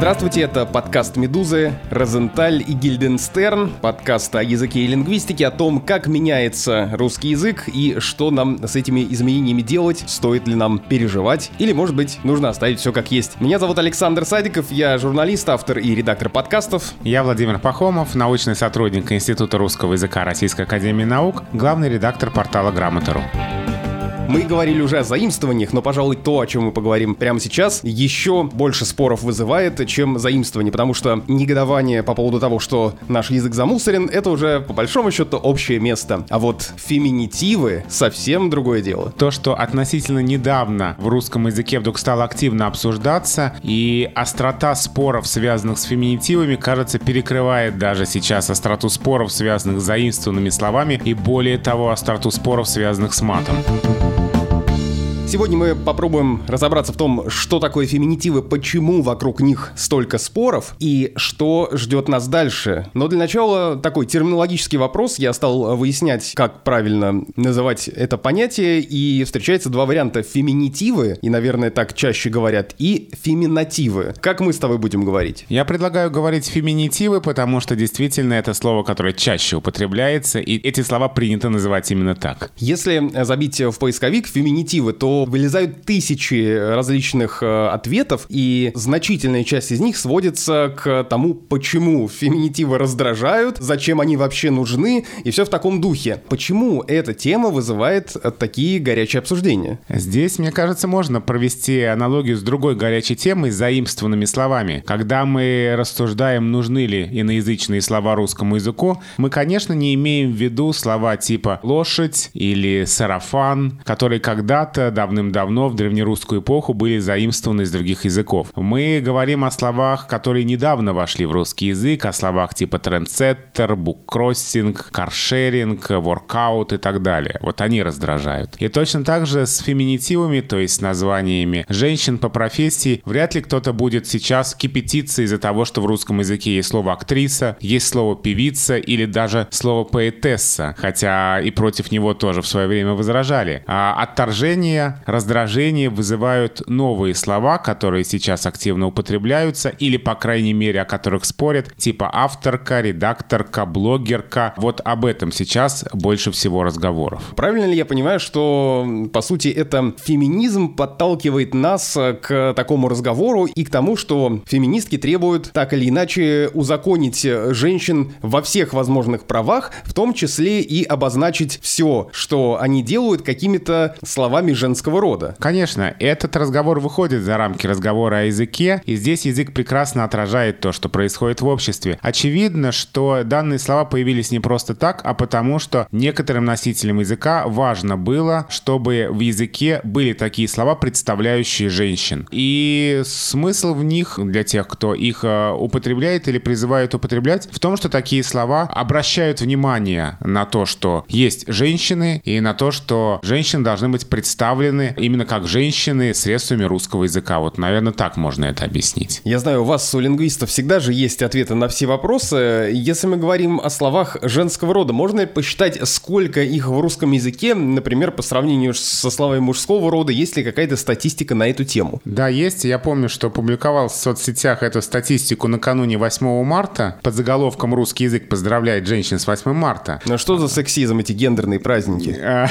Здравствуйте, это подкаст «Медузы», Розенталь и Гильденстерн, подкаст о языке и лингвистике, о том, как меняется русский язык и что нам с этими изменениями делать, стоит ли нам переживать или, может быть, нужно оставить все как есть. Меня зовут Александр Садиков, я журналист, автор и редактор подкастов. Я Владимир Пахомов, научный сотрудник Института русского языка Российской Академии Наук, главный редактор портала «Грамота.ру». Мы говорили уже о заимствованиях, но, пожалуй, то, о чем мы поговорим прямо сейчас, еще больше споров вызывает, чем заимствование, потому что негодование по поводу того, что наш язык замусорен, это уже, по большому счету, общее место. А вот феминитивы — совсем другое дело. То, что относительно недавно в русском языке вдруг стало активно обсуждаться, и острота споров, связанных с феминитивами, кажется, перекрывает даже сейчас остроту споров, связанных с заимствованными словами, и более того, остроту споров, связанных с матом. Сегодня мы попробуем разобраться в том, что такое феминитивы, почему вокруг них столько споров и что ждет нас дальше. Но для начала такой терминологический вопрос. Я стал выяснять, как правильно называть это понятие, и встречается два варианта. Феминитивы, и, наверное, так чаще говорят, и феминативы. Как мы с тобой будем говорить? Я предлагаю говорить феминитивы, потому что действительно это слово, которое чаще употребляется, и эти слова принято называть именно так. Если забить в поисковик феминитивы, то вылезают тысячи различных э, ответов, и значительная часть из них сводится к тому, почему феминитивы раздражают, зачем они вообще нужны, и все в таком духе. Почему эта тема вызывает такие горячие обсуждения? Здесь, мне кажется, можно провести аналогию с другой горячей темой, заимствованными словами. Когда мы рассуждаем, нужны ли иноязычные слова русскому языку, мы, конечно, не имеем в виду слова типа «лошадь» или «сарафан», которые когда-то давно давным-давно в древнерусскую эпоху были заимствованы из других языков. Мы говорим о словах, которые недавно вошли в русский язык, о словах типа трендсеттер, буккроссинг, каршеринг, воркаут и так далее. Вот они раздражают. И точно так же с феминитивами, то есть с названиями женщин по профессии, вряд ли кто-то будет сейчас кипятиться из-за того, что в русском языке есть слово актриса, есть слово певица или даже слово поэтесса, хотя и против него тоже в свое время возражали. А отторжение раздражение вызывают новые слова, которые сейчас активно употребляются, или, по крайней мере, о которых спорят, типа авторка, редакторка, блогерка. Вот об этом сейчас больше всего разговоров. Правильно ли я понимаю, что, по сути, это феминизм подталкивает нас к такому разговору и к тому, что феминистки требуют так или иначе узаконить женщин во всех возможных правах, в том числе и обозначить все, что они делают какими-то словами женского рода. Конечно, этот разговор выходит за рамки разговора о языке, и здесь язык прекрасно отражает то, что происходит в обществе. Очевидно, что данные слова появились не просто так, а потому что некоторым носителям языка важно было, чтобы в языке были такие слова, представляющие женщин. И смысл в них для тех, кто их э, употребляет или призывает употреблять, в том, что такие слова обращают внимание на то, что есть женщины, и на то, что женщины должны быть представлены именно как женщины средствами русского языка. Вот, наверное, так можно это объяснить. Я знаю, у вас, у лингвистов, всегда же есть ответы на все вопросы. Если мы говорим о словах женского рода, можно ли посчитать, сколько их в русском языке, например, по сравнению со словами мужского рода, есть ли какая-то статистика на эту тему? Да, есть. Я помню, что публиковал в соцсетях эту статистику накануне 8 марта под заголовком «Русский язык поздравляет женщин с 8 марта». Ну что за сексизм, эти гендерные праздники?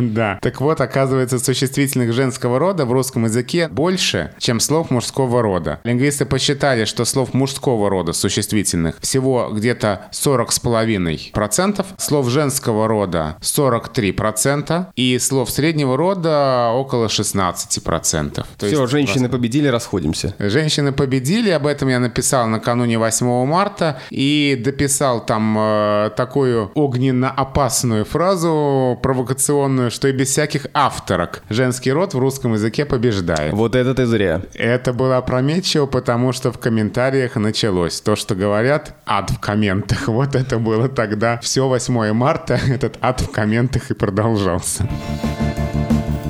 Да. Так вот, оказывается, существует существительных женского рода в русском языке больше, чем слов мужского рода. Лингвисты посчитали, что слов мужского рода существительных всего где-то 40,5%, слов женского рода 43% и слов среднего рода около 16%. То Все, есть, женщины победили, расходимся. Женщины победили, об этом я написал накануне 8 марта и дописал там э, такую огненно-опасную фразу провокационную, что и без всяких авторок. Жен женский род в русском языке побеждает. Вот это ты зря. Это было опрометчиво, потому что в комментариях началось то, что говорят ад в комментах. Вот это было тогда все 8 марта, этот ад в комментах и продолжался.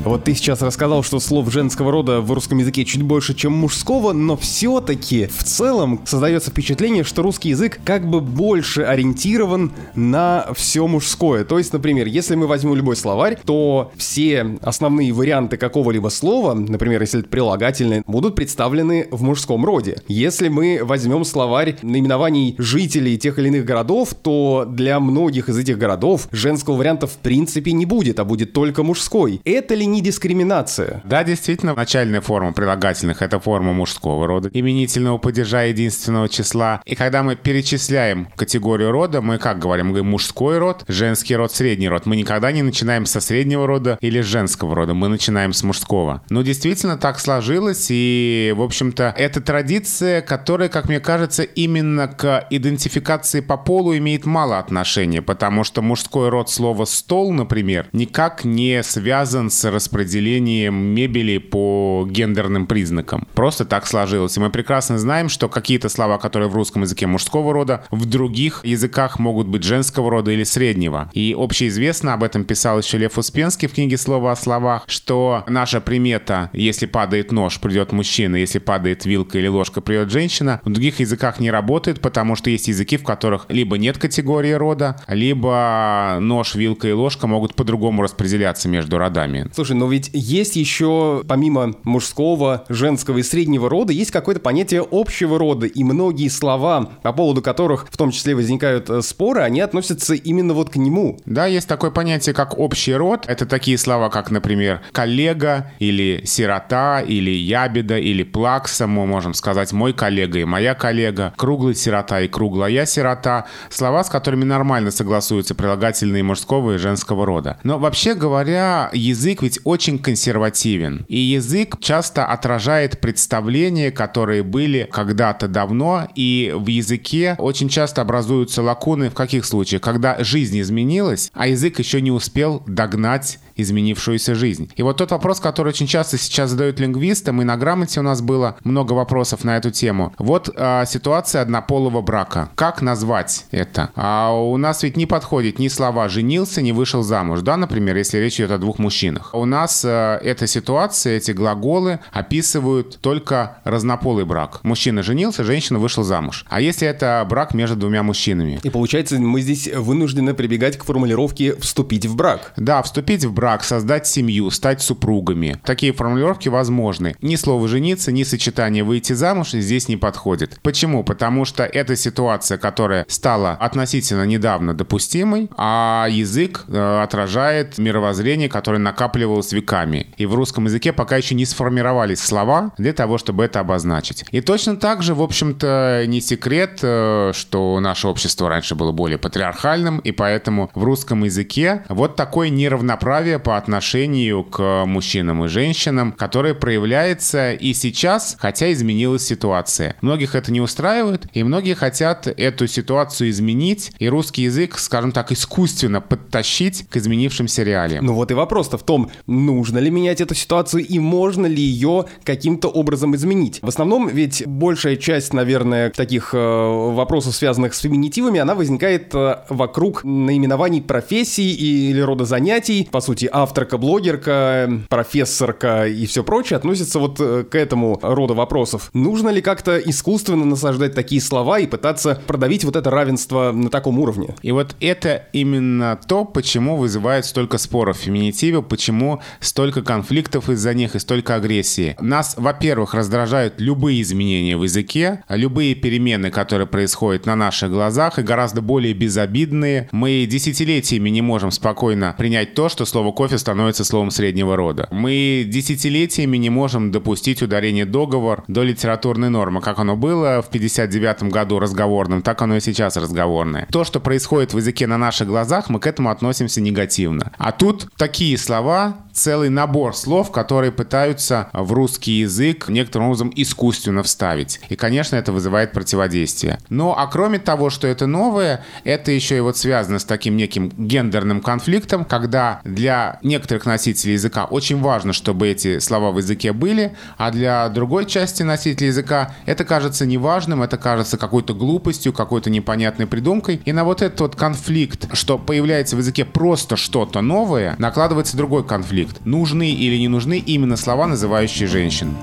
Вот ты сейчас рассказал, что слов женского рода в русском языке чуть больше, чем мужского, но все-таки в целом создается впечатление, что русский язык как бы больше ориентирован на все мужское. То есть, например, если мы возьмем любой словарь, то все основные варианты какого-либо слова, например, если это прилагательные, будут представлены в мужском роде. Если мы возьмем словарь наименований жителей тех или иных городов, то для многих из этих городов женского варианта в принципе не будет, а будет только мужской. Это ли не дискриминация? Да, действительно, начальная форма прилагательных — это форма мужского рода, именительного падежа единственного числа. И когда мы перечисляем категорию рода, мы как говорим? Мы говорим мужской род, женский род, средний род. Мы никогда не начинаем со среднего рода или женского рода, мы начинаем с мужского. Но действительно так сложилось, и, в общем-то, это традиция, которая, как мне кажется, именно к идентификации по полу имеет мало отношения, потому что мужской род слова «стол», например, никак не связан с распределением мебели по гендерным признакам. Просто так сложилось. И мы прекрасно знаем, что какие-то слова, которые в русском языке мужского рода, в других языках могут быть женского рода или среднего. И общеизвестно, об этом писал еще Лев Успенский в книге «Слово о словах», что наша примета «если падает нож, придет мужчина, если падает вилка или ложка, придет женщина» в других языках не работает, потому что есть языки, в которых либо нет категории рода, либо нож, вилка и ложка могут по-другому распределяться между родами. Слушай, но ведь есть еще, помимо мужского, женского и среднего рода, есть какое-то понятие общего рода, и многие слова, по поводу которых в том числе возникают э, споры, они относятся именно вот к нему. Да, есть такое понятие, как общий род. Это такие слова, как, например, коллега, или сирота, или ябеда, или плакса. Мы можем сказать мой коллега и моя коллега, круглый сирота и круглая сирота. Слова, с которыми нормально согласуются прилагательные мужского и женского рода. Но вообще говоря, язык ведь очень консервативен. И язык часто отражает представления, которые были когда-то давно, и в языке очень часто образуются лакуны в каких случаях? Когда жизнь изменилась, а язык еще не успел догнать изменившуюся жизнь. И вот тот вопрос, который очень часто сейчас задают лингвистам, и на грамоте у нас было много вопросов на эту тему. Вот а, ситуация однополого брака. Как назвать это? А у нас ведь не подходит ни слова «женился», ни «вышел замуж», да, например, если речь идет о двух мужчинах. У нас а, эта ситуация, эти глаголы описывают только разнополый брак. Мужчина женился, женщина вышла замуж. А если это брак между двумя мужчинами? И получается, мы здесь вынуждены прибегать к формулировке «вступить в брак». Да, вступить в брак брак, создать семью, стать супругами. Такие формулировки возможны. Ни слово «жениться», ни сочетание «выйти замуж» здесь не подходит. Почему? Потому что это ситуация, которая стала относительно недавно допустимой, а язык э, отражает мировоззрение, которое накапливалось веками. И в русском языке пока еще не сформировались слова для того, чтобы это обозначить. И точно так же, в общем-то, не секрет, э, что наше общество раньше было более патриархальным, и поэтому в русском языке вот такое неравноправие по отношению к мужчинам и женщинам, которое проявляется и сейчас, хотя изменилась ситуация. Многих это не устраивает, и многие хотят эту ситуацию изменить, и русский язык, скажем так, искусственно подтащить к изменившимся реалиям. Ну вот и вопрос-то в том, нужно ли менять эту ситуацию и можно ли ее каким-то образом изменить. В основном ведь большая часть, наверное, таких э, вопросов, связанных с феминитивами, она возникает э, вокруг наименований профессий или рода занятий. По сути, авторка, блогерка, профессорка и все прочее относятся вот э, к этому роду вопросов. Нужно ли как-то искусственно насаждать такие слова и пытаться продавить вот это равенство на таком уровне? И вот это именно то, почему вызывает столько споров в феминитиве, почему столько конфликтов из-за них и столько агрессии. Нас, во-первых, раздражают любые изменения в языке, любые перемены, которые происходят на наших глазах и гораздо более безобидные. Мы десятилетиями не можем спокойно принять то, что слово кофе становится словом среднего рода. Мы десятилетиями не можем допустить ударение договор до литературной нормы. Как оно было в 59 году разговорным, так оно и сейчас разговорное. То, что происходит в языке на наших глазах, мы к этому относимся негативно. А тут такие слова, целый набор слов, которые пытаются в русский язык некоторым образом искусственно вставить. И, конечно, это вызывает противодействие. Ну, а кроме того, что это новое, это еще и вот связано с таким неким гендерным конфликтом, когда для некоторых носителей языка очень важно, чтобы эти слова в языке были, а для другой части носителей языка это кажется неважным, это кажется какой-то глупостью, какой-то непонятной придумкой. И на вот этот вот конфликт, что появляется в языке просто что-то новое, накладывается другой конфликт. Нужны или не нужны именно слова, называющие женщин.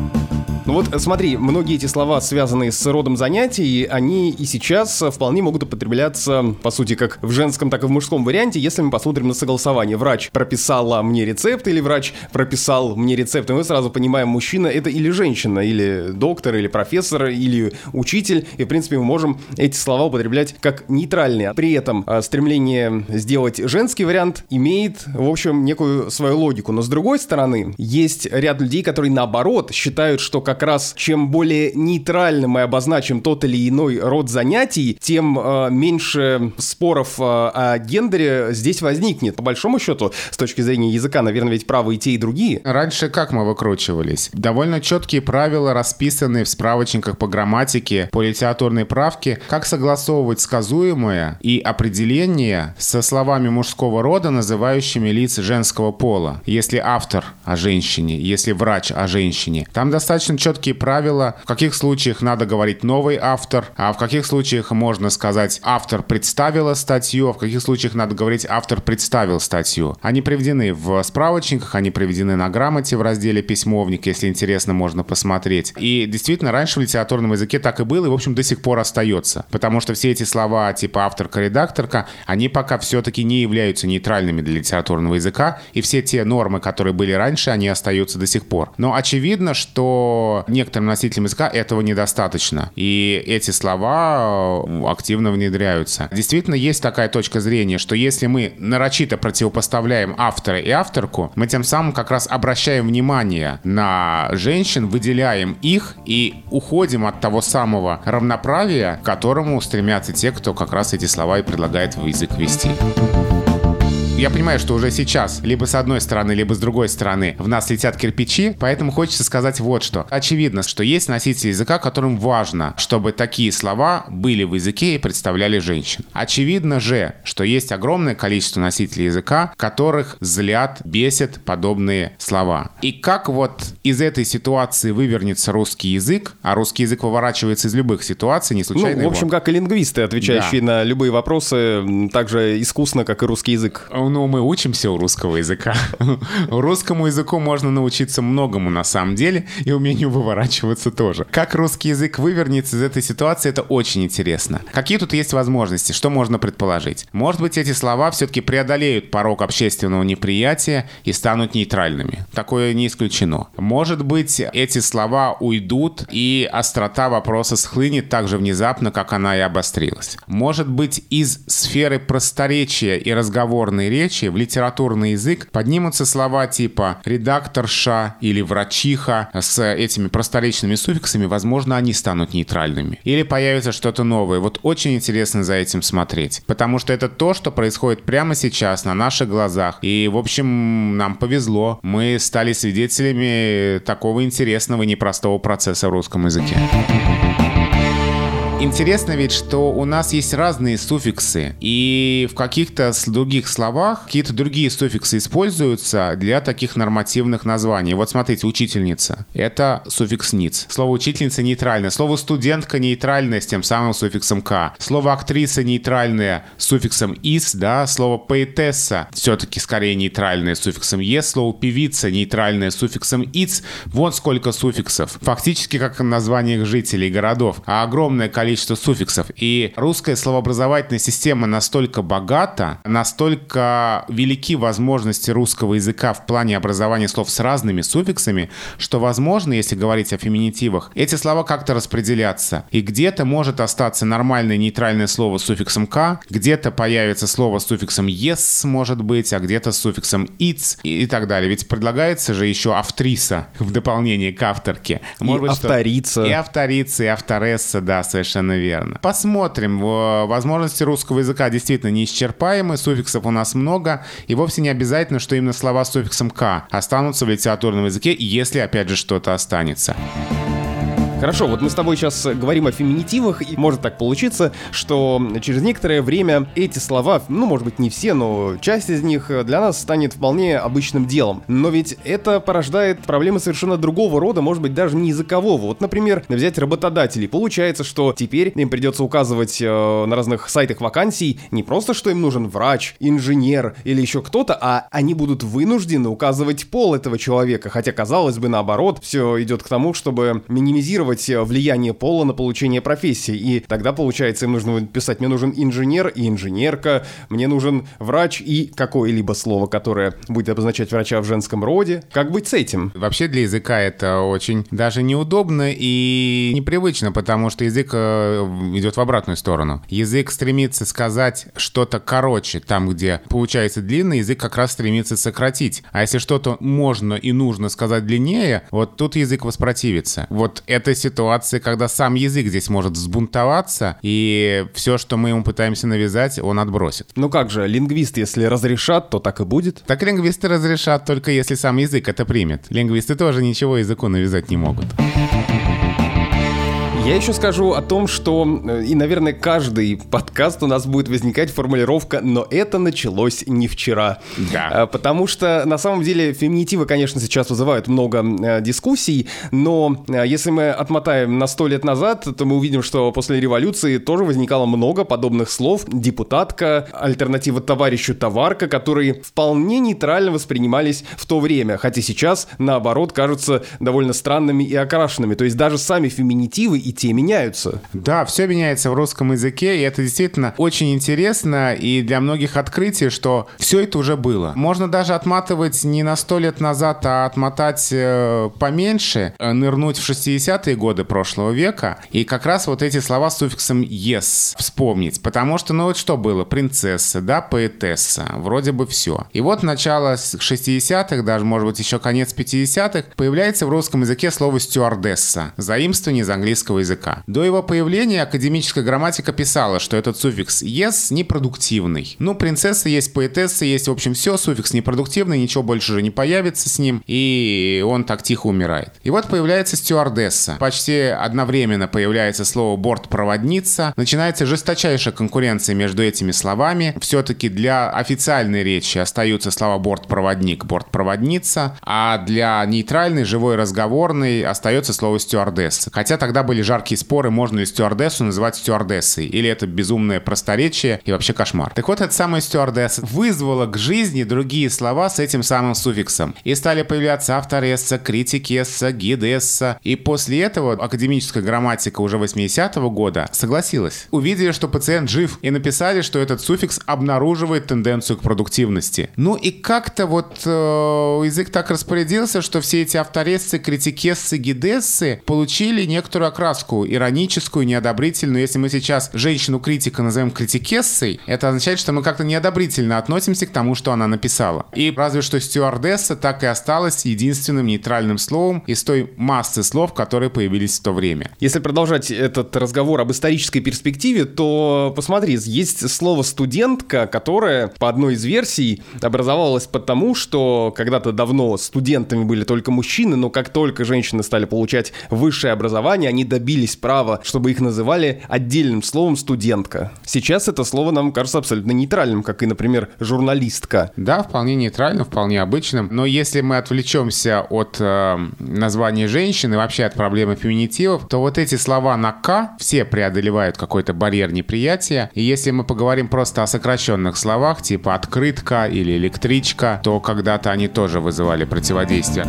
Ну вот смотри, многие эти слова, связанные с родом занятий, они и сейчас вполне могут употребляться, по сути, как в женском, так и в мужском варианте, если мы посмотрим на согласование. Врач прописала мне рецепт или врач прописал мне рецепт, и мы сразу понимаем, мужчина это или женщина, или доктор, или профессор, или учитель, и в принципе мы можем эти слова употреблять как нейтральные. При этом а, стремление сделать женский вариант имеет, в общем, некую свою логику. Но с другой стороны, есть ряд людей, которые наоборот считают, что как как раз чем более нейтрально мы обозначим тот или иной род занятий, тем э, меньше споров э, о гендере здесь возникнет. По большому счету, с точки зрения языка, наверное, ведь правы и те, и другие. Раньше как мы выкручивались? Довольно четкие правила, расписанные в справочниках по грамматике, по литературной правке, как согласовывать сказуемое и определение со словами мужского рода, называющими лиц женского пола. Если автор о женщине, если врач о женщине. Там достаточно четкие правила, в каких случаях надо говорить новый автор, а в каких случаях можно сказать автор представила статью, а в каких случаях надо говорить автор представил статью. Они приведены в справочниках, они приведены на грамоте в разделе письмовник, если интересно, можно посмотреть. И действительно, раньше в литературном языке так и было, и, в общем, до сих пор остается. Потому что все эти слова типа авторка-редакторка, они пока все-таки не являются нейтральными для литературного языка, и все те нормы, которые были раньше, они остаются до сих пор. Но очевидно, что некоторым носителям языка этого недостаточно. И эти слова э, активно внедряются. Действительно, есть такая точка зрения, что если мы нарочито противопоставляем автора и авторку, мы тем самым как раз обращаем внимание на женщин, выделяем их и уходим от того самого равноправия, к которому стремятся те, кто как раз эти слова и предлагает в язык вести я понимаю, что уже сейчас либо с одной стороны, либо с другой стороны в нас летят кирпичи, поэтому хочется сказать вот что. Очевидно, что есть носители языка, которым важно, чтобы такие слова были в языке и представляли женщин. Очевидно же, что есть огромное количество носителей языка, которых злят, бесят подобные слова. И как вот из этой ситуации вывернется русский язык, а русский язык выворачивается из любых ситуаций, не случайно Ну, в общем, его. как и лингвисты, отвечающие да. на любые вопросы, так же искусно, как и русский язык ну, мы учимся у русского языка. Русскому языку можно научиться многому на самом деле, и умению выворачиваться тоже. Как русский язык вывернется из этой ситуации, это очень интересно. Какие тут есть возможности? Что можно предположить? Может быть, эти слова все-таки преодолеют порог общественного неприятия и станут нейтральными. Такое не исключено. Может быть, эти слова уйдут, и острота вопроса схлынет так же внезапно, как она и обострилась. Может быть, из сферы просторечия и разговорной речи в литературный язык поднимутся слова типа «редакторша» или «врачиха» с этими просторечными суффиксами, возможно, они станут нейтральными. Или появится что-то новое. Вот очень интересно за этим смотреть. Потому что это то, что происходит прямо сейчас на наших глазах. И, в общем, нам повезло. Мы стали свидетелями такого интересного и непростого процесса в русском языке. Интересно ведь, что у нас есть разные суффиксы, и в каких-то других словах какие-то другие суффиксы используются для таких нормативных названий. Вот смотрите, учительница. Это суффикс «ниц». Слово «учительница» нейтральное. Слово «студентка» нейтральное с тем самым суффиксом «к». Слово «актриса» нейтральное с суффиксом «ис», да. Слово «поэтесса» все-таки скорее нейтральное с суффиксом «ес». Слово «певица» нейтральное с суффиксом «иц». Вот сколько суффиксов. Фактически как в названиях жителей городов. А огромное количество количество суффиксов. И русская словообразовательная система настолько богата, настолько велики возможности русского языка в плане образования слов с разными суффиксами, что, возможно, если говорить о феминитивах, эти слова как-то распределятся. И где-то может остаться нормальное нейтральное слово с суффиксом «к», где-то появится слово с суффиксом «yes», может быть, а где-то с суффиксом «its» и, так далее. Ведь предлагается же еще автриса в дополнение к авторке. Может и быть, авторица. Что... И авторица, и авторесса, да, совершенно Совершенно верно. Посмотрим. Возможности русского языка действительно неисчерпаемы, суффиксов у нас много, и вовсе не обязательно, что именно слова с суффиксом «к» останутся в литературном языке, если, опять же, что-то останется. Хорошо, вот мы с тобой сейчас говорим о феминитивах, и может так получиться, что через некоторое время эти слова, ну, может быть, не все, но часть из них для нас станет вполне обычным делом. Но ведь это порождает проблемы совершенно другого рода, может быть, даже не языкового. Вот, например, взять работодателей. Получается, что теперь им придется указывать э, на разных сайтах вакансий не просто, что им нужен врач, инженер или еще кто-то, а они будут вынуждены указывать пол этого человека. Хотя, казалось бы, наоборот, все идет к тому, чтобы минимизировать э, влияние пола на получение профессии. И тогда, получается, им нужно писать, мне нужен инженер и инженерка, мне нужен врач и какое-либо слово, которое будет обозначать врача в женском роде. Как быть с этим? Вообще для языка это очень даже неудобно и непривычно, потому что язык э, идет в обратную сторону. Язык стремится сказать что-то короче, там, где получается длинный, язык как раз стремится сократить. А если что-то можно и нужно сказать длиннее, вот тут язык воспротивится. Вот эта ситуация, когда сам язык здесь может взбунтоваться, и все, что мы ему пытаемся навязать, он отбросит. Ну как же, лингвист, если разрешат, то так и будет? Так лингвисты разрешат только если сам язык это примет. Лингвисты тоже ничего языку навязать не могут. Я еще скажу о том, что, э, и, наверное, каждый подкаст у нас будет возникать формулировка «но это началось не вчера». Да. А, потому что, на самом деле, феминитивы, конечно, сейчас вызывают много э, дискуссий, но э, если мы отмотаем на сто лет назад, то мы увидим, что после революции тоже возникало много подобных слов. Депутатка, альтернатива товарищу товарка, которые вполне нейтрально воспринимались в то время, хотя сейчас, наоборот, кажутся довольно странными и окрашенными. То есть даже сами феминитивы и те меняются. Да, все меняется в русском языке, и это действительно очень интересно, и для многих открытие, что все это уже было. Можно даже отматывать не на сто лет назад, а отмотать э, поменьше, э, нырнуть в 60-е годы прошлого века, и как раз вот эти слова с суффиксом «yes» вспомнить. Потому что, ну вот что было? Принцесса, да, поэтесса, вроде бы все. И вот начало 60-х, даже, может быть, еще конец 50-х, появляется в русском языке слово «стюардесса», заимствование из английского языка. До его появления академическая грамматика писала, что этот суффикс «yes» непродуктивный. Ну, принцесса есть, поэтесса есть, в общем, все, суффикс непродуктивный, ничего больше уже не появится с ним, и он так тихо умирает. И вот появляется стюардесса. Почти одновременно появляется слово бортпроводница. Начинается жесточайшая конкуренция между этими словами. Все-таки для официальной речи остаются слова бортпроводник, бортпроводница, а для нейтральной, живой, разговорной остается слово стюардесса. Хотя тогда были жаркие споры, можно ли стюардессу называть стюардессой, или это безумное просторечие и вообще кошмар. Так вот, эта самая стюардесса вызвала к жизни другие слова с этим самым суффиксом. И стали появляться авторесса, критикесса, гидесса. И после этого академическая грамматика уже 80-го года согласилась. Увидели, что пациент жив, и написали, что этот суффикс обнаруживает тенденцию к продуктивности. Ну и как-то вот э, язык так распорядился, что все эти авторессы, критикессы, гидессы получили некоторую окраску ироническую, неодобрительную. Если мы сейчас женщину-критика назовем критикессой, это означает, что мы как-то неодобрительно относимся к тому, что она написала. И разве что стюардесса так и осталась единственным нейтральным словом из той массы слов, которые появились в то время. Если продолжать этот разговор об исторической перспективе, то посмотри, есть слово «студентка», которое, по одной из версий, образовалось потому, что когда-то давно студентами были только мужчины, но как только женщины стали получать высшее образование, они добились права, чтобы их называли отдельным словом «студентка». Сейчас это слово нам кажется абсолютно нейтральным, как и, например, «журналистка». Да, вполне нейтральным, вполне обычным. Но если мы отвлечемся от э, названия женщины, вообще от проблемы феминитивов, то вот эти слова на «к» все преодолевают какой-то барьер неприятия. И если мы поговорим просто о сокращенных словах, типа «открытка» или «электричка», то когда-то они тоже вызывали противодействие.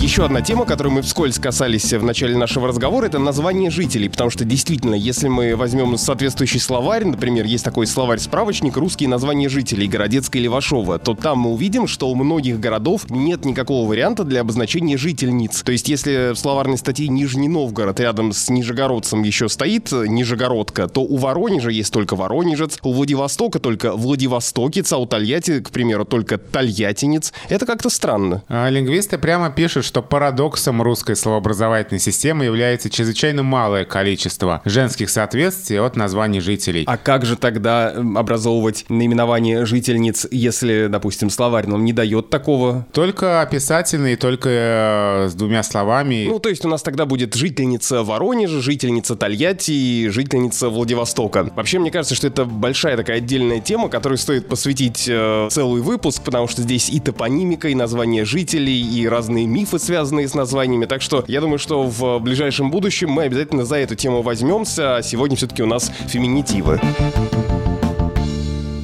Еще одна тема, которую мы вскользь касались в начале нашего разговора, это название жителей, потому что действительно, если мы возьмем соответствующий словарь, например, есть такой словарь-справочник «Русские названия жителей» Городецкая или Вашова, то там мы увидим, что у многих городов нет никакого варианта для обозначения жительниц. То есть, если в словарной статье Нижний Новгород рядом с Нижегородцем еще стоит Нижегородка, то у Воронежа есть только Воронежец, у Владивостока только Владивостокец, а у Тольятти, к примеру, только Тольяттинец. Это как-то странно. А лингвисты прямо пишут, что парадоксом русской словообразовательной системы является чрезвычайно малое количество женских соответствий от названий жителей. А как же тогда образовывать наименование жительниц, если, допустим, словарь нам не дает такого? Только описательные, только э, с двумя словами. Ну, то есть у нас тогда будет жительница Воронежа, жительница Тольятти и жительница Владивостока. Вообще, мне кажется, что это большая такая отдельная тема, которой стоит посвятить э, целый выпуск, потому что здесь и топонимика, и название жителей, и разные мифы, связанные с названиями. Так что я думаю, что в ближайшем будущем мы обязательно за эту тему возьмемся, а сегодня все-таки у нас феминитивы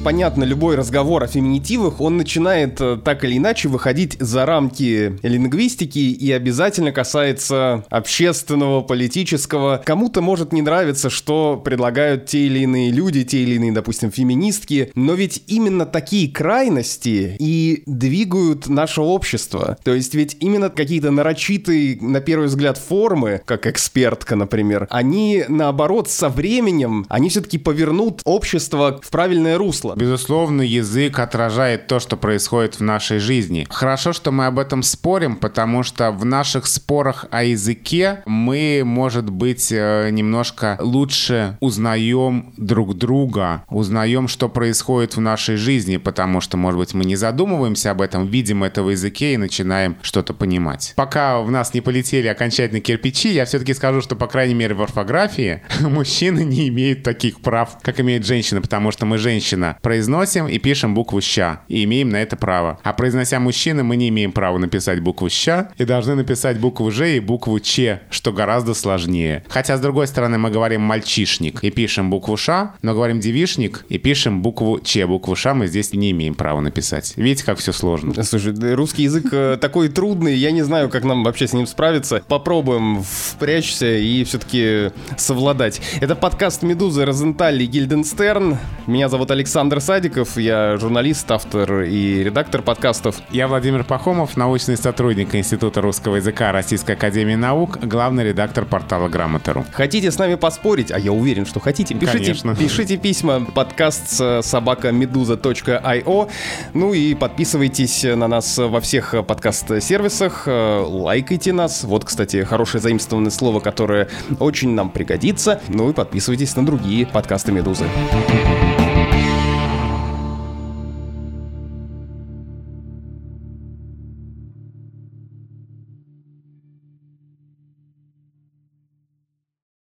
понятно, любой разговор о феминитивах, он начинает э, так или иначе выходить за рамки лингвистики и обязательно касается общественного, политического. Кому-то может не нравиться, что предлагают те или иные люди, те или иные, допустим, феминистки, но ведь именно такие крайности и двигают наше общество. То есть ведь именно какие-то нарочитые, на первый взгляд, формы, как экспертка, например, они, наоборот, со временем, они все-таки повернут общество в правильное русло. Безусловно, язык отражает то, что происходит в нашей жизни. Хорошо, что мы об этом спорим, потому что в наших спорах о языке мы, может быть, э, немножко лучше узнаем друг друга, узнаем, что происходит в нашей жизни, потому что, может быть, мы не задумываемся об этом, видим это в языке и начинаем что-то понимать. Пока в нас не полетели окончательно кирпичи, я все-таки скажу, что, по крайней мере, в орфографии мужчины не имеют таких прав, как имеет женщина, потому что мы женщина произносим и пишем букву «ща», и имеем на это право. А произнося мужчина, мы не имеем права написать букву «ща» и должны написать букву «ж» и букву «ч», что гораздо сложнее. Хотя, с другой стороны, мы говорим «мальчишник» и пишем букву «ш», но говорим «девишник» и пишем букву «ч». Букву «ш» мы здесь не имеем права написать. Видите, как все сложно? Слушай, русский язык э, такой трудный, я не знаю, как нам вообще с ним справиться. Попробуем впрячься и все-таки совладать. Это подкаст «Медузы», Розенталь и Гильденстерн. Меня зовут Александр Александр Садиков, я журналист, автор и редактор подкастов. Я Владимир Пахомов, научный сотрудник Института русского языка Российской Академии Наук, главный редактор портала Грамотеру. Хотите с нами поспорить? А я уверен, что хотите. Пишите, Конечно. пишите письма подкаст собакамедуза.io Ну и подписывайтесь на нас во всех подкаст-сервисах, лайкайте нас. Вот, кстати, хорошее заимствованное слово, которое очень нам пригодится. Ну и подписывайтесь на другие подкасты Медузы. thank you